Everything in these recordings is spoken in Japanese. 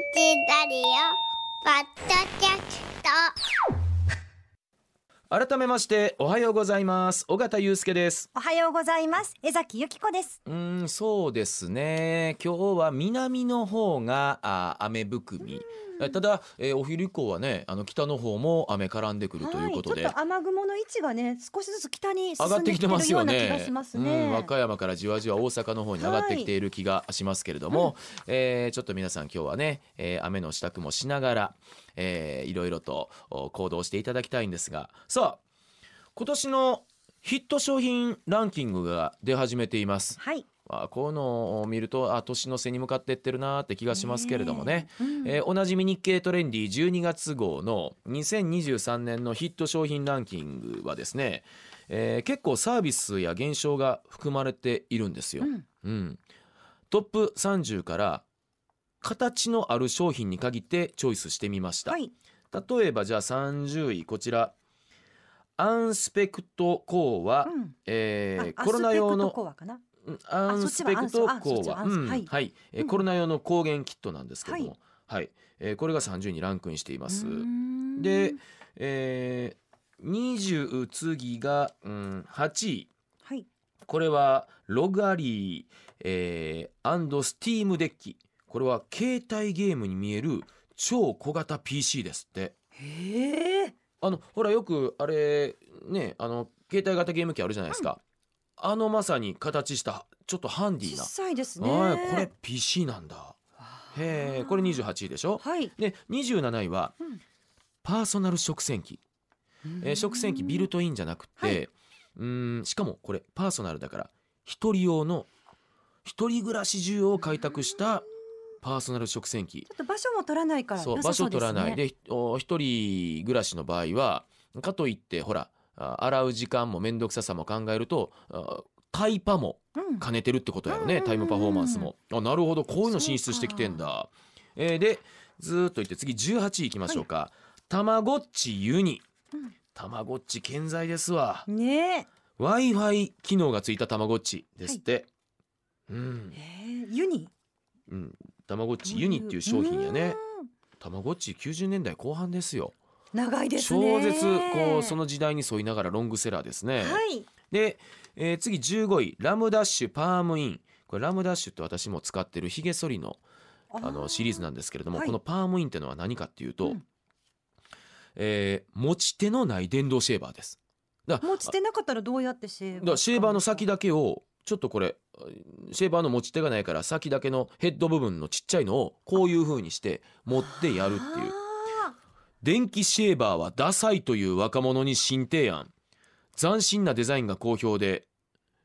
ラリオポッドキャスト。改めましておはようございます。尾形祐介です。おはようございます。江崎由紀子です。うーんそうですね。今日は南の方があ雨含み。えただ、えーお昼以降はねあの北の方も雨絡んでくるということで、はい、ちょっと雨雲の位置がね少しずつ北に進上がってきてんできてるますよね。ねうん、和歌山からじわじわ大阪の方に上がってきている気がしますけれども、えーちょっと皆さん今日はね、えー雨の支度もしながら、えーいろいろとお行動していただきたいんですがさあ今年のヒット商品ランキングが出始めています。はいあこういうのを見るとあ年の瀬に向かっていってるなーって気がしますけれどもね。えうん。えーおなじみ日経トレンディ12月号の2023年のヒット商品ランキングはですね、えー結構サービスや現象が含まれているんですよ。うん。うん。トップ30から形のある商品に限ってチョイスしてみました。はい。例えばじゃあ30位こちら。アンスペクトコーは、うん。えーあコロナ用アスペクトのコアンスペクトコーは、あそっちはアンス。うん。はい。はい、えコロナ用の抗原キットなんですけども、ははい。い、えーこれが30位にランクインしています。で、えー、20次が、うん、8位はい。これはロガリー、えー、アンドスティームデッキ。これは携帯ゲームに見える超小型 PC ですって。へえあのほらよくあれねあの携帯型ゲーム機あるじゃないですか、あのまさに形したちょっとハンディ小なさいですね。はいこれ PC なんだ。へえこれ28位でしょ？はい。で27位はうん。パーソナル食洗機。えー食洗機ビルトインじゃなくて、はい。うーんしかもこれパーソナルだから一人用の一人暮らし需要を開拓したパーソナル食洗機。ちょっと場所も取らないからそうね。場所取らない。でお一人暮らしの場合はかといってほらあ洗う時間も面倒くささも考えるとあタイパもうん。兼ねてるってことやよね、うんタイムパフォーマンスも。あなるほどこういうの進出してきてんだ、えーでずーっといって次18位いきましょうか、たまごっちユニ。うん。たまごっち健在ですわ。ね w i f i 機能がついたたまごっちですって、うん。えへえユニ？うん。たまごっちユニっていう商品やね。たまごっち90年代後半ですよ。うん長いですね。超絶こうその時代に沿いながらロングセラーですね、はい。で、えー次15位ラムダッシュパームイン。これラムダッシュって私も使ってるひげ剃りのあのシリーズなんですけれども、はい。このパームインってのは何かっていうと、うん。えー持ち手のない電動シェーバーです。だ持ち手なかったらどうやってシェーバーシェーバーの先だけをちょっとこれシェーバーの持ち手がないから先だけのヘッド部分のちっちゃいのをこういう風にして持ってやるっていう。あ電気シェーバーはダサいという若者に新提案。斬新なデザインが好評で、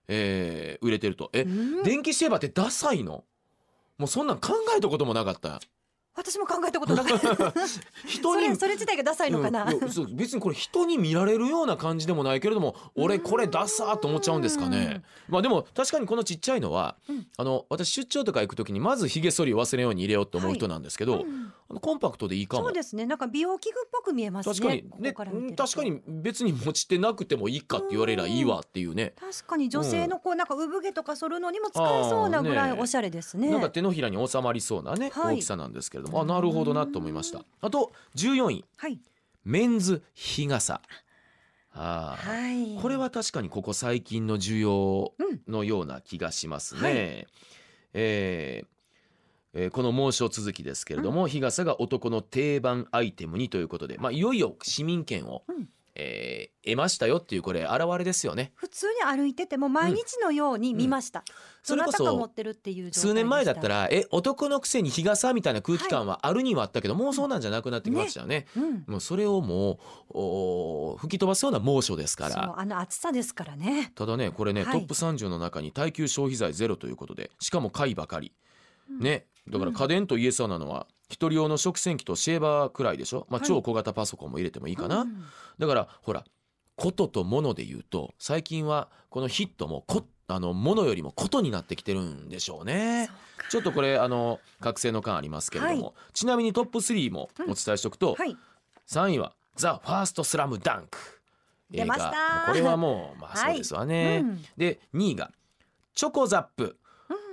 えー売れてると。え電気シェーバーってダサいの？もうそんなん考えたこともなかった。私も考えたことなかった。人にそれそれ自体がダサいのかな、うん別にこれ人に見られるような感じでもないけれども俺これダサーと思っちゃうんですかね。まあでも確かにこのちっちゃいのは、うん。あの私出張とか行く時にまずひげ剃りを忘れんように入れようと思う人なんですけど、うんあのコンパクトでいいかも。そうですね。なんか美容器具っぽく見えますね。確かに。こね確かに別に持ち手なくてもいいかって言われりゃいいわっていうね。確かに女性のこうなんか産毛とか剃るのにも使えそうなぐらいおしゃれですね。なんか手のひらに収まりそうなね、はい。大きさなんですけれども。あなるほどなと思いました。あと14位。はい。メンズ日傘。あー。はい。これは確かにここ最近の需要うんのような気がしますね。はい。えーえーこの猛暑続きですけれども、日傘が男の定番アイテムにということで、まあ、いよいよ市民権を、うん。えー得ましたよっていうこれ現れですよね。普通に歩いてても毎日のように見ました、それこそってるっていう状態でした。数年前だったらえ男のくせに日傘みたいな空気感はあるにはあったけど、もうそうなんじゃなくなってきましたよね。うん。もうそれをもうお吹き飛ばすような猛暑ですから。あの暑さですからね。ただねこれね、はい。トップ30の中に耐久消費財ゼロということでしかも貝ばかり、ね。だから家電と言えそうなのは一人用の食洗機とシェーバーくらいでしょ、まあ、はい。超小型パソコンも入れてもいいかな、うん。だからほらことともので言うと最近はこのヒットもこあのものよりもことになってきてるんでしょうね。ちょっとこれあの覚醒の感ありますけれども、はちちなみにトップ3もお伝えしておくと、はい3位は「ザ・ファーストスラムダンク」出ました。これはもうまあ そうですわね、うん。で2位が「チョコザップ」うん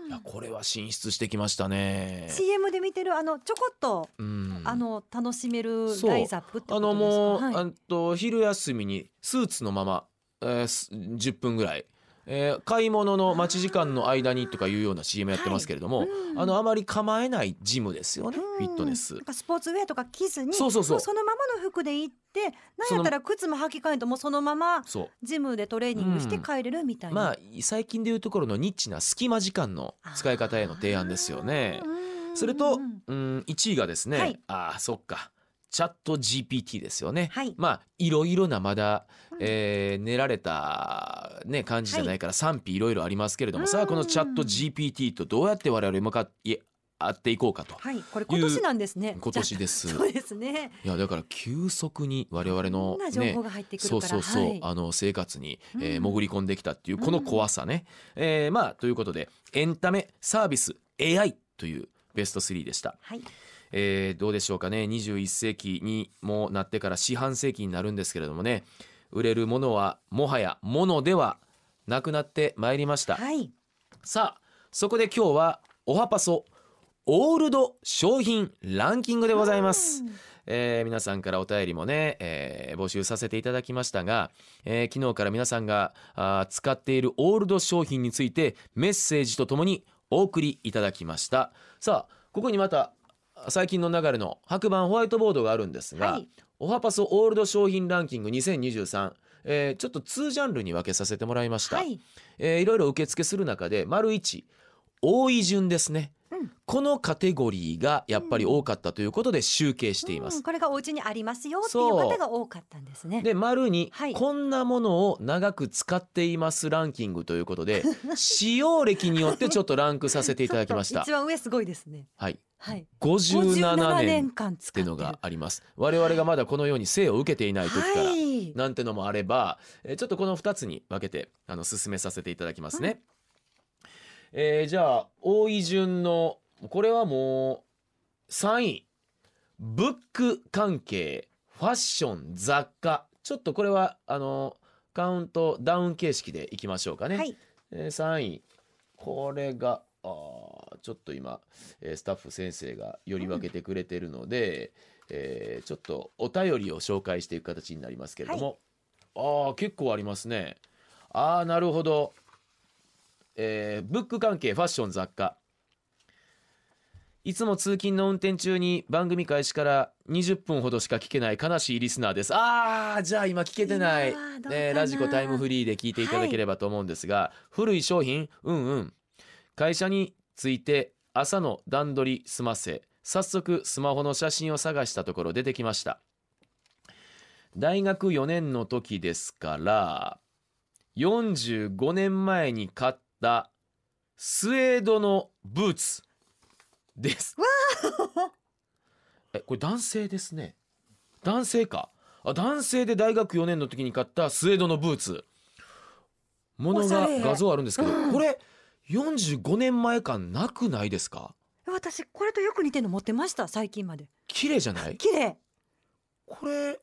いやこれは進出してきましたね。CM で見てるあのちょこっと、うん。あの楽しめるライズアップってことですか？あのもう、はい。あんと昼休みにスーツのまま、えーす10分ぐらい、えー買い物の待ち時間の間にとかいうような CM やってますけれども、はい。うん。あのあまり構えないジムですよね、フィットネス。なん。かスポーツウェアとか着ずにそうそうそう。もそのままの服で行ってなんやったら靴も履き替えんともうそのままジムでトレーニングして帰れるみたいな、まあ最近でいうところのニッチな隙間時間の使い方への提案ですよね。それと、うん、1位がですね、はい。ああそっかチャット GPT ですよね。はい。まあいろいろなまだ、うん。えー練られた、ね、感じじゃないから賛否いろいろありますけれども、うん。さあこのチャット GPT とどうやって我々向かって会っていこうかと。はい。これ今年なんですね。今年です。そうですね。いやだから急速に我々のね報が入ってくるから、そうそうそう、はい。あの生活に、えーうん潜り込んできたっていうこの怖さね、えーまあということでエンタメサービス AI というベスト3でした、はいえーどうでしょうかね。21世紀にもなってから四半世紀になるんですけれどもね。売れるものはもはやものではなくなってまいりました、はい。さあそこで今日はおはパソオールド商品ランキングでございます、うん。えー皆さんからお便りもね、えー募集させていただきましたが、えー昨日から皆さんが使っているオールド商品についてメッセージとともにお送りいただきました。さあここにまた最近の流れの白板ホワイトボードがあるんですが、はい。おはパソオールド商品ランキング2023、えーちょっと2ジャンルに分けさせてもらいました、はい。えーいろいろ受付する中で丸1多い順ですね、うん。このカテゴリーがやっぱり多かったということで集計しています、うん。これがお家にありますよっていう方が多かったんですね。で丸に、はい。こんなものを長く使っていますランキングということで 使用歴によってちょっとランクさせていただきました。一番上すごいですね。はい。はい。57 57年っていうのがあります。我々がまだこのように生を受けていない時から、はい。なんてのもあれば、えーちょっとこの2つに分けてあの進めさせていただきますね。えーじゃあ多い順のこれはもう3位。ブック関係ファッション雑貨。ちょっとこれはあのカウントダウン形式でいきましょうかね。はい。えー3位。これがあーちょっと今、えースタッフ先生がより分けてくれてるので、えーちょっとお便りを紹介していく形になりますけれども、ああ結構ありますね。ああなるほど、えーブック関係ファッション雑貨。いつも通勤の運転中に番組開始から20分ほどしか聞けない悲しいリスナーです。あーじゃあ今聞けてない。ね、ラジコタイムフリーで聞いていただければと思うんですが、古い商品うんうん。会社に着いて朝の段取り済ませ早速スマホの写真を探したところ出てきました。大学4年の時ですから45年前に買ったスウェードのブーツです。えこれ男性ですね。男性か。あ男性で大学4年の時に買ったスウェードのブーツ。ものが画像あるんですけど、うん。これ45年前感なくないですか？私これとよく似てるの持ってました最近まで。綺麗じゃない？綺麗。これ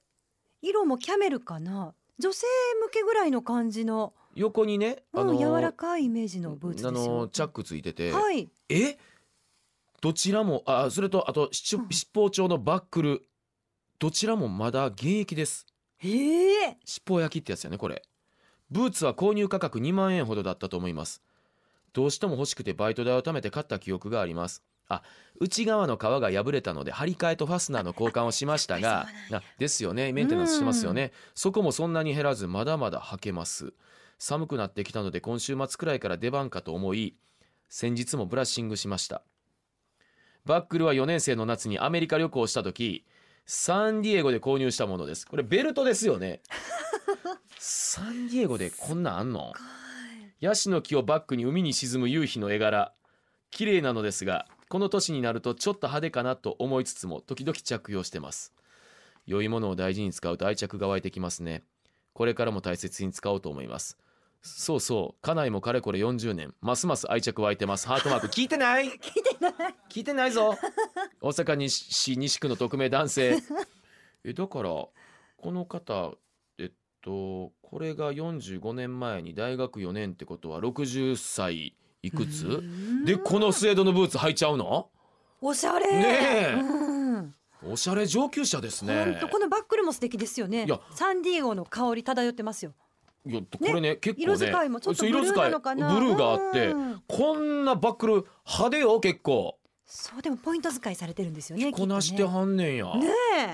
色もキャメルかな。女性向けぐらいの感じの、横にねあのうん、柔らかいイメージのブーツあのチャックついてて、はい。え？どちらもあそれとあと七宝町のバックルどちらもまだ現役です。ええ。七宝焼きってやつやねこれ。ブーツは購入価格2万円ほどだったと思います。どうしても欲しくてバイト代を貯めて買った記憶があります。あ内側の皮が破れたので張り替えとファスナーの交換をしましたがですよね。メンテナンスしてますよね。そこもそんなに減らずまだまだ履けます寒くなってきたので今週末くらいから出番かと思い先日もブラッシングしました。バックルは4年生の夏にアメリカ旅行をした時サンディエゴで購入したものです。これベルトですよね。サンディエゴでこんなんあんの？ヤシの木をバックに海に沈む夕日の絵柄。綺麗なのですがこの年になるとちょっと派手かなと思いつつも時々着用してます。良いものを大事に使うと愛着が湧いてきますね。これからも大切に使おうと思いますそうそう。家内もかれこれ40年。ますます愛着湧いてます。ハートマーク。聞いてない。聞いてない。聞いてないぞ。大阪西市西区の匿名男性。えだからこの方えっとこれが45年前に大学4年ってことは60歳いくうつん。でこのスウェードのブーツ履いちゃうの？おしゃれ。ねえ。うん。おしゃれ上級者ですね。このバッグルも素敵ですよね。いや。サンディエゴの香り漂ってますよいやこれね結構ね色使いもちょっとブルーなのかな？ブルーがあってうん。こんなバックル派手よ結構。そうでもポイント使いされてるんですよねこなしてはんねんや、ねね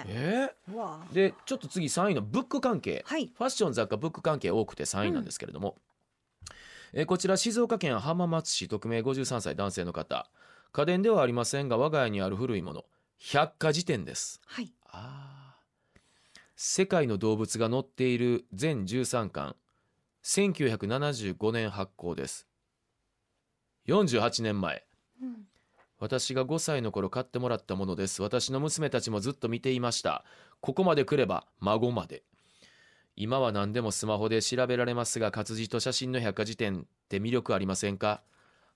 え？えでちょっと次3位のブック関係。はい。ファッション雑貨ブック関係多くて3位なんですけれども、えーこちら静岡県浜松市匿名53歳男性の方。家電ではありませんが我が家にある古いもの。百科事典です。はい。あー世界の動物が載っている全13巻1975年発行です。48年前。うん。私が5歳の頃買ってもらったものです。私の娘たちもずっと見ていました。ここまで来れば孫まで。今は何でもスマホで調べられますが活字と写真の百科事典って魅力ありませんか？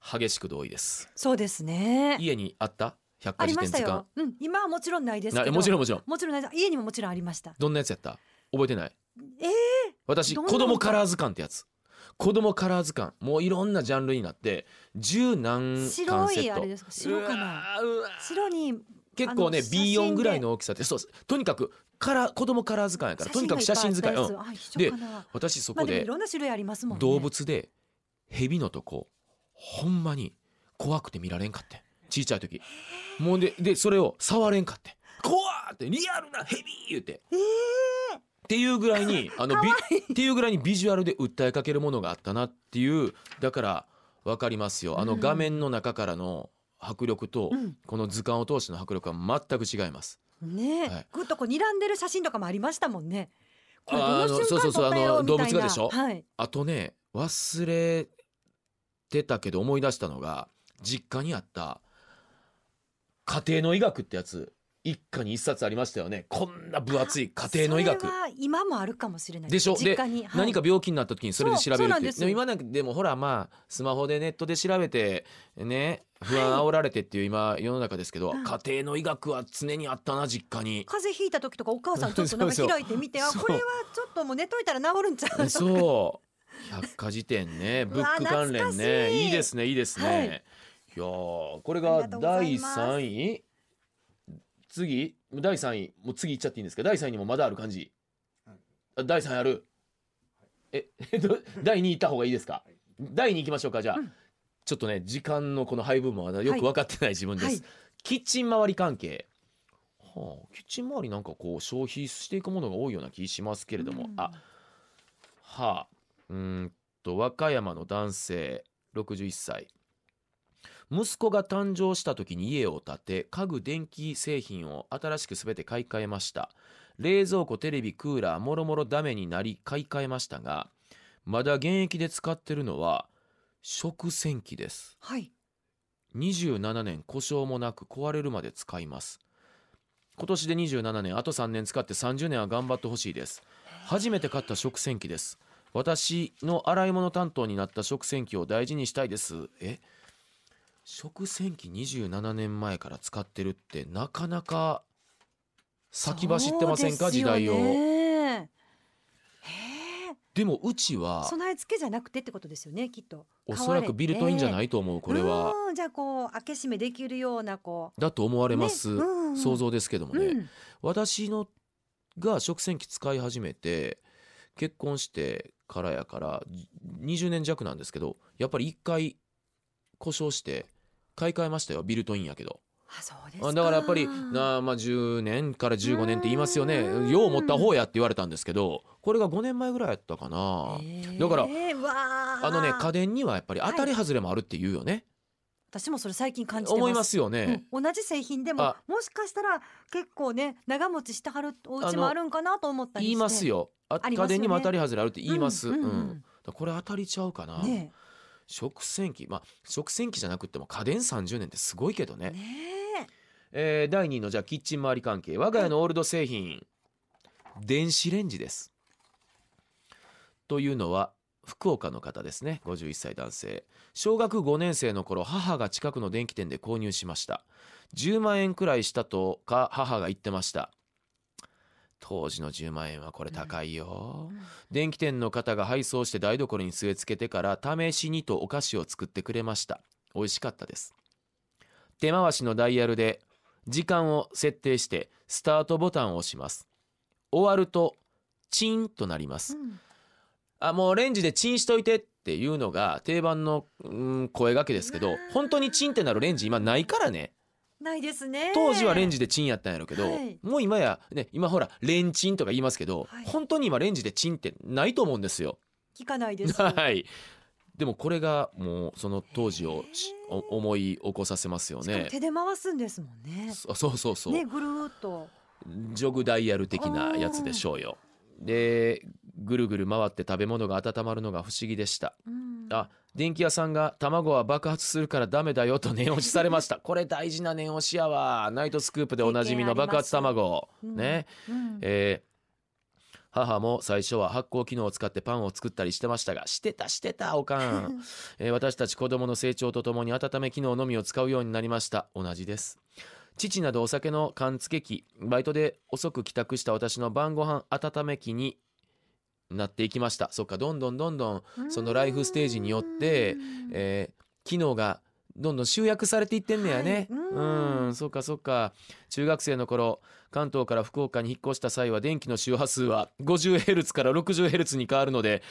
激しく同意です。そうですね。家にあった？百ありま科事典図鑑したよ、うん、今はもちろんないですけなどもちろんもちろん。もちろんないです。家にももちろんありました。どんなやつやった？覚えてない？えー、私どんな？子供カラー図鑑ってやつ。子供カラー図鑑。もういろんなジャンルになって十何白巻セット。いあれですか？白かな？うわーうわー。白に結構ねあの写真で。B4 ぐらいの大きさで。そうとにかくカラー子供カラー図鑑やからとにかく写真使い、うん、あ一緒かな。私そこでまあでもいろんな種類ありますもんね。動物で蛇のとこほんまに怖くて見られんかってちいちゃい時。もうででそれを触れんかって怖ーってリアルな蛇言うて。えーっていうぐらいにあのビっていうぐらいにビジュアルで訴えかけるものがあったなっていうだからわかりますよ。あのうん。画面の中からの迫力とうん。この図鑑を通しての迫力は全く違います。ねえ、はい。ぐっとこう睨んでる写真とかもありましたもんね。これどのそうそうそうあの動物がでしょ？はい。あとね忘れてたけど思い出したのが実家にあった家庭の医学ってやつ一家に一冊ありましたよね。こんな分厚い家庭の医学。それは今もあるかもしれない。でしょ？実家に、はい。何か病気になった時にそれで調べるってでも今なんかでもほらまあスマホでネットで調べてね不安煽られてっていう今世の中ですけど、うん。家庭の医学は常にあったな実家に。風邪ひいた時とかお母さんちょっと なんか開いてみてあこれはちょっともう寝といたら治るんちゃうとそう。百科事典ね。ブック関連懐かしね。いいいですねいいですね、はいい、やーこれが第います。3位？次？第3位もう次いっちゃっていいんですか？第3位にもまだある感じ、あ第3位ある？えど 第2位いった方がいいですか？第2位いきましょうかじゃあ、うん。ちょっとね時間のこの配分もまだよく分かってない自分です、はい。キッチン周り関係。はあキッチン周りなんかこう消費していくものが多いような気しますけれども、うん。あはあうーんと和歌山の男性61歳息子が誕生した時に家を建て家具電気製品を新しく全て買い替えました。冷蔵庫テレビクーラーもろもろダメになり買い替えましたがまだ現役で使ってるのは食洗機です。はい。27年故障もなく壊れるまで使います。今年で27年あと3年使って30年は頑張ってほしいです。初めて買った食洗機です。私の洗い物担当になった食洗機を大事にしたいです。え？食洗機27年前から使ってるってなかなか先走ってませんか？時代を。でもうちは備え付けじゃなくてってことですよねきっと。おそらくビルトインじゃないいと思うこれは。うん。じゃあこう開け閉めできるようなこだと思われます、ね。うんうん。想像ですけどもう、ね、うん。私のが食洗機使い始めて結婚してからやから20年弱なんですけどやっぱり1回故障して買い替えましたよ。ビルトインやけど。あそうですあだからやっぱりなあまあ10年から15年って言いますよね。うん。よう持った方やって言われたんですけどこれが5年前ぐらいやったかな。だからえーうわー。あのね家電にはやっぱり当たり外れもあるって言うよね、私もそれ最近感じてます。思いますよね、うん。同じ製品でもあ。もしかしたら結構ね長持ちしてはるお家もあるんかなと思ったりして。言いますよ。あね。家電にも当たり外れあるって言います、うんうん。うん。これ当たりちゃうかな、ね食洗機。まあ食洗機じゃなくても家電30年ってすごいけどね。えねえ。ー第2位のじゃあキッチン周り関係我が家のオールド製品、電子レンジです。というのは福岡の方ですね。51歳男性。小学5年生の頃母が近くの電気店で購入しました。10万円くらいしたとか母が言ってました当時の10万円はこれ高いよ、うん。電気店の方が配送して台所に据え付けてから試しにとお菓子を作ってくれました。美味しかったです。手回しのダイヤルで時間を設定してスタートボタンを押します。終わるとチンとなります。うん。あもうレンジでチンしといてっていうのが定番の、うん、声がけですけど本当にチンってなるレンジ今ないからねないですね当時はレンジでチンやったんやろうけど、はいもう今やね今ほらレンチンとか言いますけど、はい本当に今レンジでチンってないと思うんですよ。聞かないですはい。でもこれがもうその当時を思い起こさせますよね。手で回すんですもんねそそうそうそう、ねぐるーっとジョグダイヤル的なやつでしょうよ。でぐるぐる回って食べ物が温まるのが不思議でした。うん。あ電気屋さんが卵は爆発するからダメだよと念押しされました。これ大事な念押しやわ。ナイトスクープでおなじみの爆発卵。うん。ね、うん。えー母も最初は発酵機能を使ってパンを作ったりしてましたがしてたしてたおかん、えー私たち子供の成長とともに温め機能のみを使うようになりました。同じです。父などお酒の缶付け機バイトで遅く帰宅した私の晩ご飯温め機になっていきました。そっかどんどんどんどんそのライフステージによってうん。えー機能がどんどん集約されていってんねやね、はい。うん。うん。そっかそっか。中学生の頃関東から福岡に引っ越した際は電気の周波数は 50Hz から 60Hz に変わるので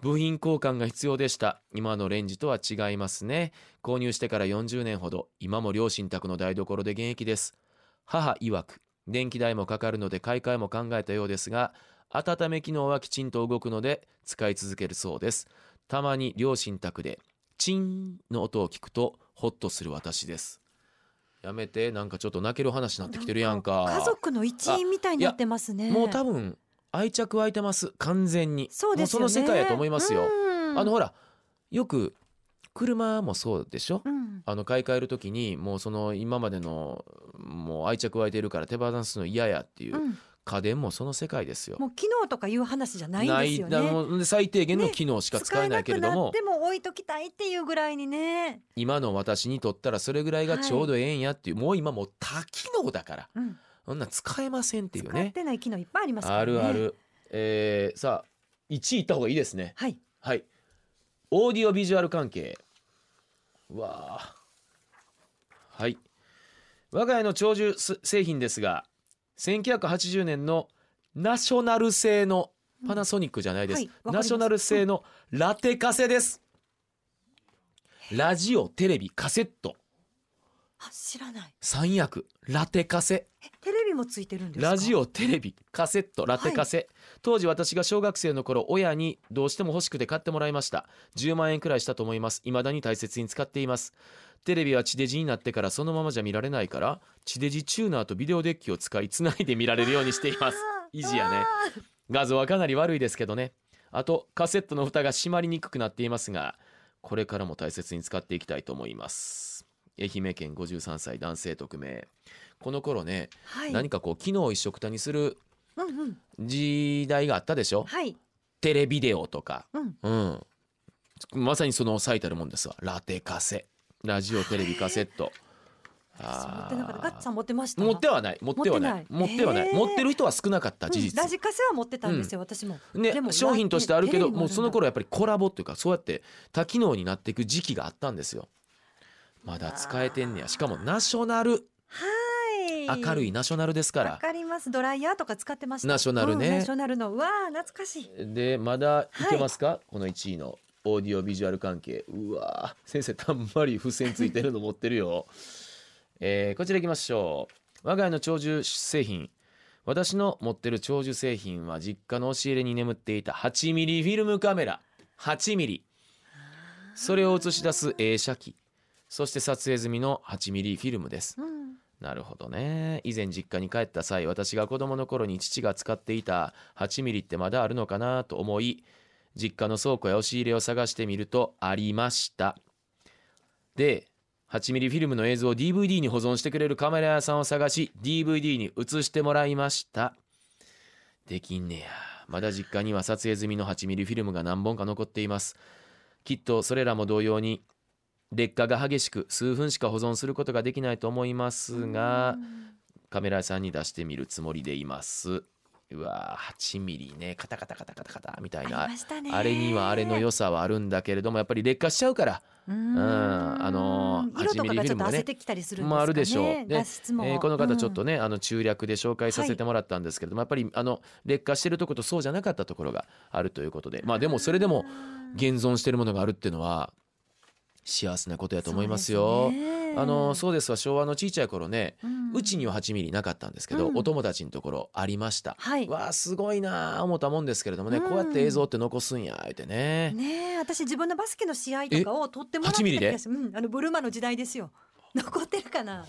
部品交換が必要でした。今のレンジとは違いますね。購入してから40年ほど今も両親宅の台所で現役です。母曰く電気代もかかるので買い替えも考えたようですが温め機能はきちんと動くので使い続けるそうです。たまに両親宅でチンの音を聞くとホッとする私です。やめてなんかちょっと泣ける話になってきてるやんか。家族の一員みたいになってますね。もう多分愛着湧いてます。完全に。そうですよね。もうその世界やと思いますよ、うん。あのほらよく車もそうでしょ、うん。あの買い替える時にもうその今までのもう愛着湧いてるから手放すの嫌やっていう、うん家電もその世界ですよ。もう機能とかいう話じゃないんですよね。な最低限の機能しか使えないけれども、使えなくなっても置いときたいっていうぐらいにね、今の私にとったらそれぐらいがちょうどええんやっていう、もう今もう多機能だから。うん、そんなん使えませんっていう使っねてない機能いっぱいありますからね。あるある、えーさあ1位いった方がいいですね。はい。はい。オーディオビジュアル関係。うわあはい。我が家の長寿す製品ですが1980年のナショナル製のパナソニックじゃないです、はいわかります。ナショナル製のラテカセです、ラジオテレビカセット。あ知らない。三役。ラテカセ。えテレビもついてるんですか？ラジオテレビカセットラテカセ、当時私が小学生の頃親にどうしても欲しくて買ってもらいました。10万円くらいしたと思います。未だに大切に使っています。テレビは地デジになってからそのままじゃ見られないから地デジチューナーとビデオデッキを使いつないで見られるようにしています。意地やね。画像はかなり悪いですけどね。あとカセットの蓋が閉まりにくくなっていますがこれからも大切に使っていきたいと思います愛媛県53歳男性匿名。この頃ねはい。何かこう機能を一緒くたにする時代があったでしょ？はい。テレビデオとか。うん。うん。まさにその最たるもんですわ。ラテカセ。ラジオテレビカセット。私持ってなかったガッツさあん持ってました。ー持ってはない。持ってはない。持持ってはない。持ってる人は少なかった事うん。実。ラジカセは持ってたんですよ、私も。ね商品としてあるけどもうその頃やっぱりコラボっていうかそうやって多機能になっていく時期があったんですよまだ使えてんねや。しかもナショナル。はい。明るいナショナルですかわらかります。ドライヤーとか使ってました。ナショナルね。うんナショナルのうわー懐かしい。でまだいけますか、この1位のオーディオビジュアル関係。うわー先生たんまり付箋ついてるの持ってるよ、えーこちらいきましょう。我が家の長寿製品。私の持ってる長寿製品は実家の押し入れに眠っていた8ミリフィルムカメラ。8ミリ。それを映し出す映写機そして撮影済みの8ミリフィルムです。うん。なるほどね。以前実家に帰った際私が子供の頃に父が使っていた8ミリってまだあるのかなと思い実家の倉庫や押し入れを探してみるとありました。で8ミリフィルムの映像を DVD に保存してくれるカメラ屋さんを探し DVD に映してもらいました。できんねや。まだ実家には撮影済みの8ミリフィルムが何本か残っています。きっとそれらも同様に劣化が激しく数分しか保存することができないと思いますがカメラ屋さんに出してみるつもりでいます。うわー8ミリね。カタカタカタカタカタみたいな。あれにはあれの良さはあるんだけれどもやっぱり劣化しちゃうから。うん。あのー色とか8ミリフィルムがちょっと焦ってきたりするんですかね。まああるでしょう。で画質も、えーこの方ちょっとね、ね、あの中略で紹介させてもらったんですけれども、やっぱりあの劣化してるとことそうじゃなかったところがあるということで。まあでもそれでも現存してるものがあるっていうのは幸せなことやと思いますよ。あのそうですわ。昭和の小さい頃ねうちには8ミリなかったんですけど、うん。お友達のところありました。はい。わあすごいなあ思ったもんですけれどもね、うん。こうやって映像って残すんや言ってね。ねえ私自分のバスケの試合とかを撮ってもらって8ミリでた気がするうん、あのブルマの時代ですよ。残ってるかな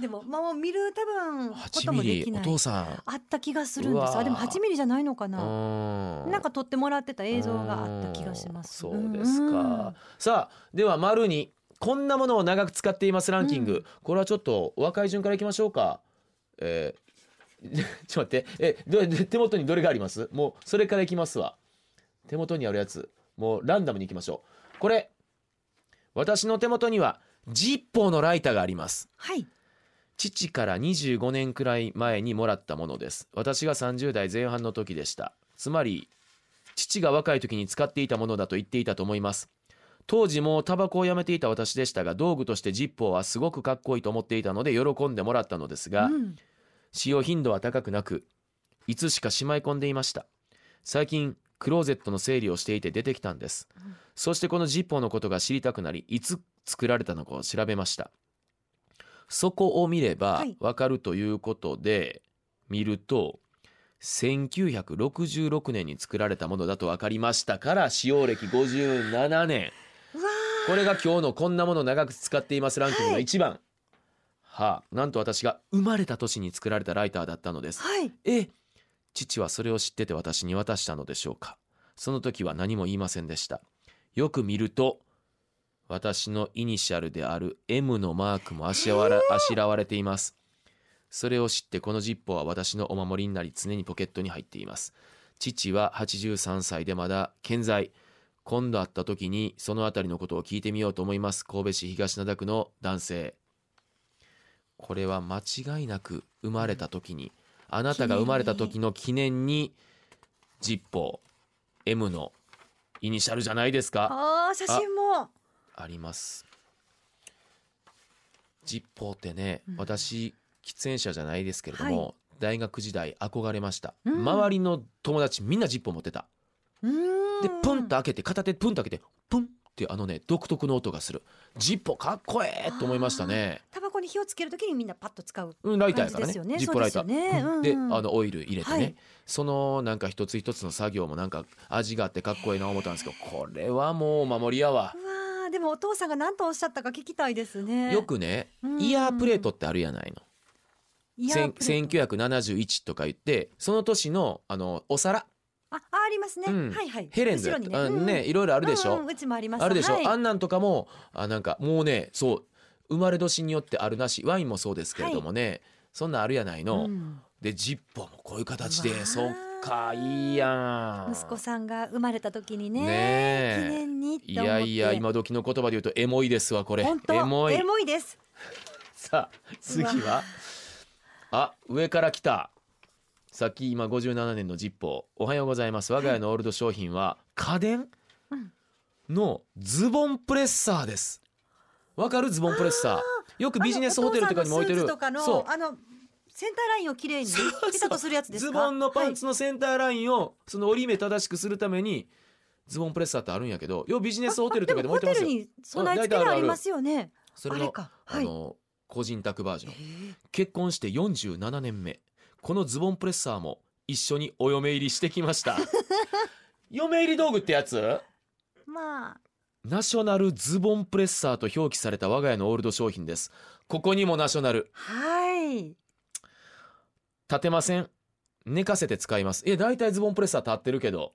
でもまあ見る多分こ8ともできない父さん。あった気がするんです。あでも8ミリじゃないのかうななんか撮ってもらってた映像があった気がします。うん。そうですか、さあでは丸にこんなものを長く使っていますランキング、うん。これはちょっとお若い順からいきましょうか。えー ちょっと待って。えどで手元にどれがあります？もうそれからいきますわ。手元にあるやつ。もうランダムにいきましょう。これ。私の手元にはジッポーのライターがあります。はい父から25年くらい前にもらったものです。私が30代前半の時でした。つまり父が若い時に使っていたものだと言っていたと思います。当時もうタバコをやめていた私でしたが道具としてジッポーはすごくかっこいいと思っていたので喜んでもらったのですが、うん。使用頻度は高くなくいつしかしまい込んでいました。最近クローゼットの整理をしていて出てきたんです、うん。そしてこのジッポーのことが知りたくなりいつ作られたのかを調べましたそこを見ればはい。わかるということで、見ると1966年に作られたものだと分かりましたから使用歴57年。これが今日のこんなもの長く使っています。ランキングのはい。1番、はあなんと私が生まれた年に作られたライターだったのです。ーはい。え父はそれを知ってて私に渡したのでしょうか。その時は何も言いませんでした。よく見ると私のイニシャルである M のマークもあしらわらあしらわれています。それを知ってこのジッポは私のお守りになり常にポケットに入っています。父は83歳でまだ健在。今度会った時にそのあたりのことを聞いてみようと思います。神戸市東灘区の男性。これは間違いなく生まれた時にあなたが生まれた時の記念にジッポー M のイニシャルじゃないですか。あー写真も。あります。ジッポーってね、うん。私喫煙者じゃないですけれども、は大学時代憧れました、うん。周りの友達みんなジッポー持ってた。うーん。でプンと開けて片手プンと開けてプンってあのね独特の音がする。ジッポーかっこええと思いましたね。タバコに火をつけるときにみんなパッと使ううんライターやからね。ジッポーライター。でねうん。うんであのオイル入れてね、はい。そのなんか一つ一つの作業もなんか味があってかっこいいな思ったんですけどこれはもうお守りやわ。うわもお父さんが何とおっしゃったか聞きたいですね。よくねうん。イヤープレートってあるやないの。イヤープレート。1971とか言ってその年のあのお皿。あありますね、うん。はいはい。ヘレンズね。あうんねいろいろあるでしょ、うんうんうちもあります。あるでしょ、はい。あんなんとかもあなんかもうねそう生まれ年によってあるなしワインもそうですけれどもね、そんなんあるやないの、うん。でジッポーもこういう形でそっかいいやん。息子さんが生まれた時にねねえ。記念にってい思って。やいや今時の言葉で言うとエモいですわこれ。本当エモい。エモいです。さあ次は？あ上から来た。さっき今57年のジッポー。おはようございます。我が家のオールド商品は家電？うん。のズボンプレッサーです。わかる？ズボンプレッサー。よくビジネスホテルとかにも置いてる。あのお父さんのスーツとかのあのセンターラインをきれいにピタッとするやつですか？ズボンのパンツのセンターラインをその折り目正しくするためにズボンプレッサーってあるんやけどようビジネスホテルとかでも置いてますよ。ホテルに備え付けがありますよね。それのあれか。はい。あの個人宅バージョン。結婚して47年目。このズボンプレッサーも一緒にお嫁入りしてきました。嫁入り道具ってやつ？まあ。ナショナルズボンプレッサーと表記された我が家のオールド商品ですここにもナショナルはい立てません。寝かせて使います。え大体ズボンプレッサー立ってるけど。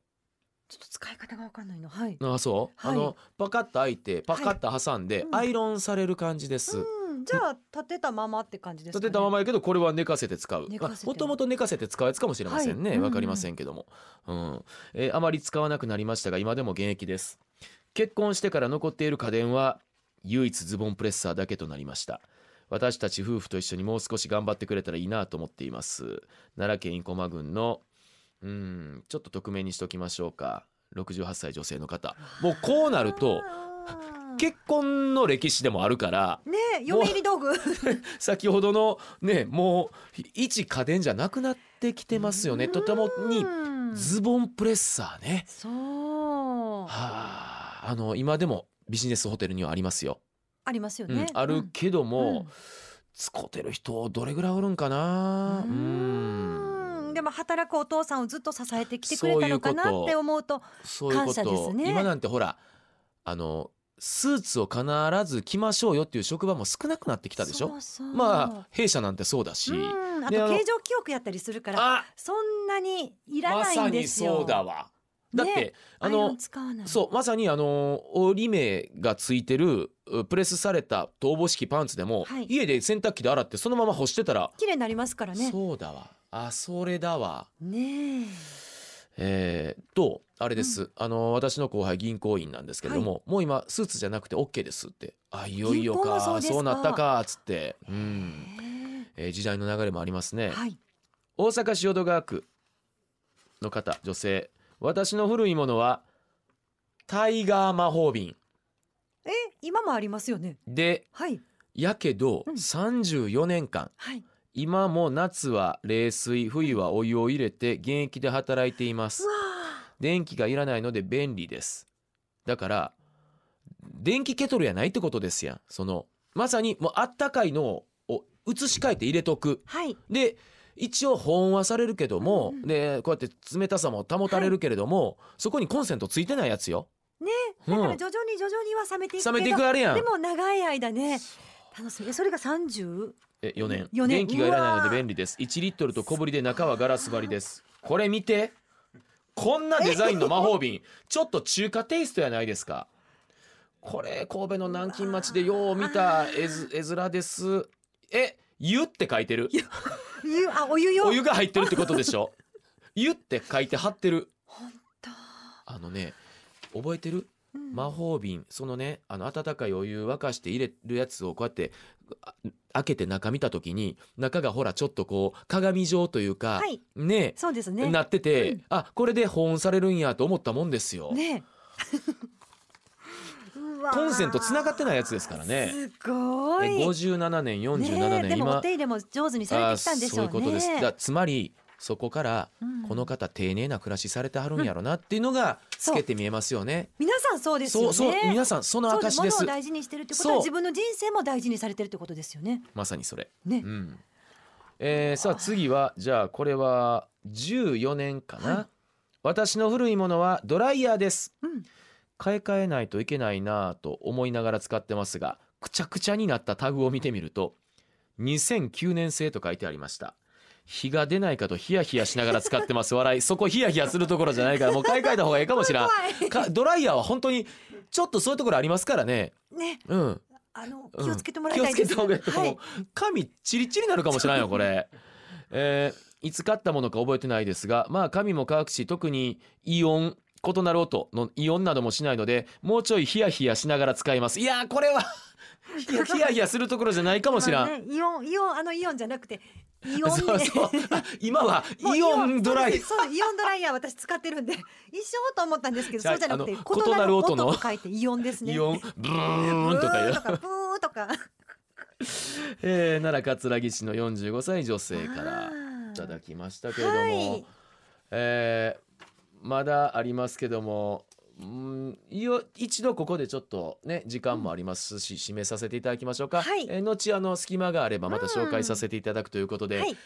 ちょっと使い方がわかんないの。はい。あそう、はい。あのパカッと開いてパカッと挟んで、うん。アイロンされる感じです、うん。じゃあ立てたままって感じですか、ね、立てたままやけどこれは寝かせて使う。も。ともと寝かせて使うやつかもしれませんね。わ、はい。うんうんかりませんけども、うん。えーあまり使わなくなりましたが今でも現役です。結婚してから残っている家電は唯一ズボンプレッサーだけとなりました私たち夫婦と一緒にもう少し頑張ってくれたらいいなと思っています。奈良県生駒郡のうんちょっと匿名にしときましょうか。68歳女性の方。もうこうなると結婚の歴史でもあるからねえ嫁入り道具。先ほどのねもう一家電じゃなくなってきてますよね。とてもにうんズボンプレッサーね。そう。はああの今でもビジネスホテルにはありますよ、ありますようんね、あるけども、うん。使ってる人どれぐらいおるんかな？ううん。ん。でも働くお父さんをずっと支えてきてくれたのかなって思うと感謝ですと、ね。今なんてほらあのスーツを必ず着ましょうよっていう職場も少なくなってきたでしょ？そうまあ弊社なんてそうだし、うん。あと形状記憶やったりするからあそんなにいらないんですよ。そうだわ。だって、ねあのそうまさにあの折り目がついてるうプレスされた逃亡式パンツでも、はい。家で洗濯機で洗ってそのまま干してたら、綺麗になりますからね。そうだわ。あそれだわ。ねえ。えー、とあれです、あの私の後輩銀行員なんですけれども、もう今スーツじゃなくて OK ですって。あいよいよかそうなったかっつって、うん。へえ。ー時代の流れもありますね、えはい。大阪市淀川区の方女性。私の古いものはタイガー魔法瓶え今もありますよね？ではい。やけどうん。34年間はい。今も夏は冷水冬はお湯を入れて現役で働いています。電気がいらないので便利です。だから電気ケトルやないってことですやん。そのまさにもうあったかいのを移し替えて入れとく。はい。で一応保温はされるけども、うんうんでこうやって冷たさも保たれるけれども、そこにコンセントついてないやつよ。だから徐々に徐々には冷めていくけど冷めていくあれやん。でも長い間ね楽しみ。えそれが30え4年。四年。電気がいらないので便利です。1リットルと小ぶりで中はガラス張りです。これ見て。こんなデザインの魔法瓶。ちょっと中華テイストやないですか。これ神戸の南京町でよう見た絵面です。え湯って書いてる。湯。あお湯よ。お湯が入ってるってことでしょ。湯って書いて貼ってる。本当。あのね覚えてる？うん。魔法瓶そのねあの温かいお湯沸かして入れるやつをこうやってあ開けて中見た時に中がほらちょっとこう鏡状というか、はい。ねそうですね。なってて、うん。あこれで保温されるんやと思ったもんですよ、ね。コンセントつながってないやつですからね。すごえい57年47ね年、今えでもお手入れも上手にされてきたんでしょうね。あそういうことです。だつまりそこからうん。この方丁寧な暮らしされてはるんやろなっていうのがそう。透けて見えますよね。皆さんそうですよね。そうそう皆さんその証です。大事にしてるってことは自分の人生も大事にされてるってことですよね。まさにそれ。ね。うん。えーさあ次はじゃあこれは14年かな、はい。私の古いものはドライヤーです。うん。買い替えないといけないなぁと思いながら使ってますがくちゃくちゃになったタグを見てみると2009年製と書いてありました日が出ないかとヒヤヒヤしながら使ってます。笑い。そこヒヤヒヤするところじゃないから もう買い替えた方がいいかもしれん。ドライヤーは本当にちょっとそういうところありますからね。ね。うん。あのうん。気をつけてもらいたいです、気をつけた方がいい。はい。髪チリチリになるかもしれないよこれ、えーいつ買ったものか覚えてないですがまあ髪も乾くし特にイオン異なる音のイオンなどもしないのでもうちょいヒヤヒヤしながら使います。いやーこれは ヒヤヒヤするところじゃないかもしれん、まあねイオンイオンあのイオンじゃなくてイオンそうそう。あ今は イオンドライ。そうそうイオンドライヤー私使ってるんで 一緒と思ったんですけどそうじゃなくて異なる音の。と書いてイオンですね。イオンブーンとかブーとかブーとか。えー、奈良葛城市の45歳女性からいただきましたけれども、はい。えーまだありますけどもうん一度ここでちょっとね時間もありますし、締めさせていただきましょうか、はい。えー後あの隙間があればまた紹介させていただくということで、はい。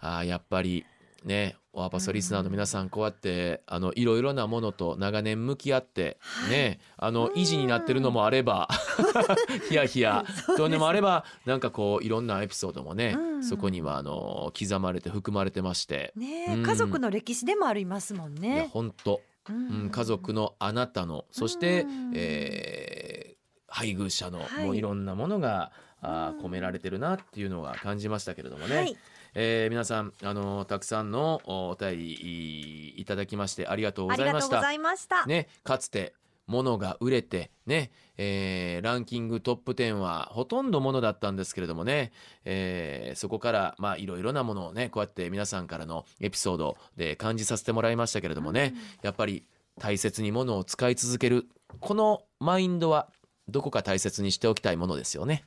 あーやっぱりねオアパソリスナーの皆さんこうやってあのいろいろなものと長年向き合って、はい。ねあのうん維持になってるのもあれば ヒヤヒヤというのもあればなんかこういろんなエピソードもね、うん。そこにはあの刻まれて含まれてまして、ねうん。家族の歴史でもありますもんね。本当、ううん。ん、家族のあなたのそして、うんえー配偶者の、はい。もういろんなものがあ込められてるなっていうのが感じましたけれどもね、はい、えー皆さんあのたくさんのおお便りいいただきましてありがとうごありがとうござ。いました。ね、かつてものが売れてね、えーランキングトップ10はほとんどものだったんですけれどもね、えーそこからまあいろいろなものをねこうやって皆さんからのエピソードで感じさせてもらいましたけれどもね、やっぱり大切にものを使い続けるこのマインドはどこか大切にしておきたいものですよね。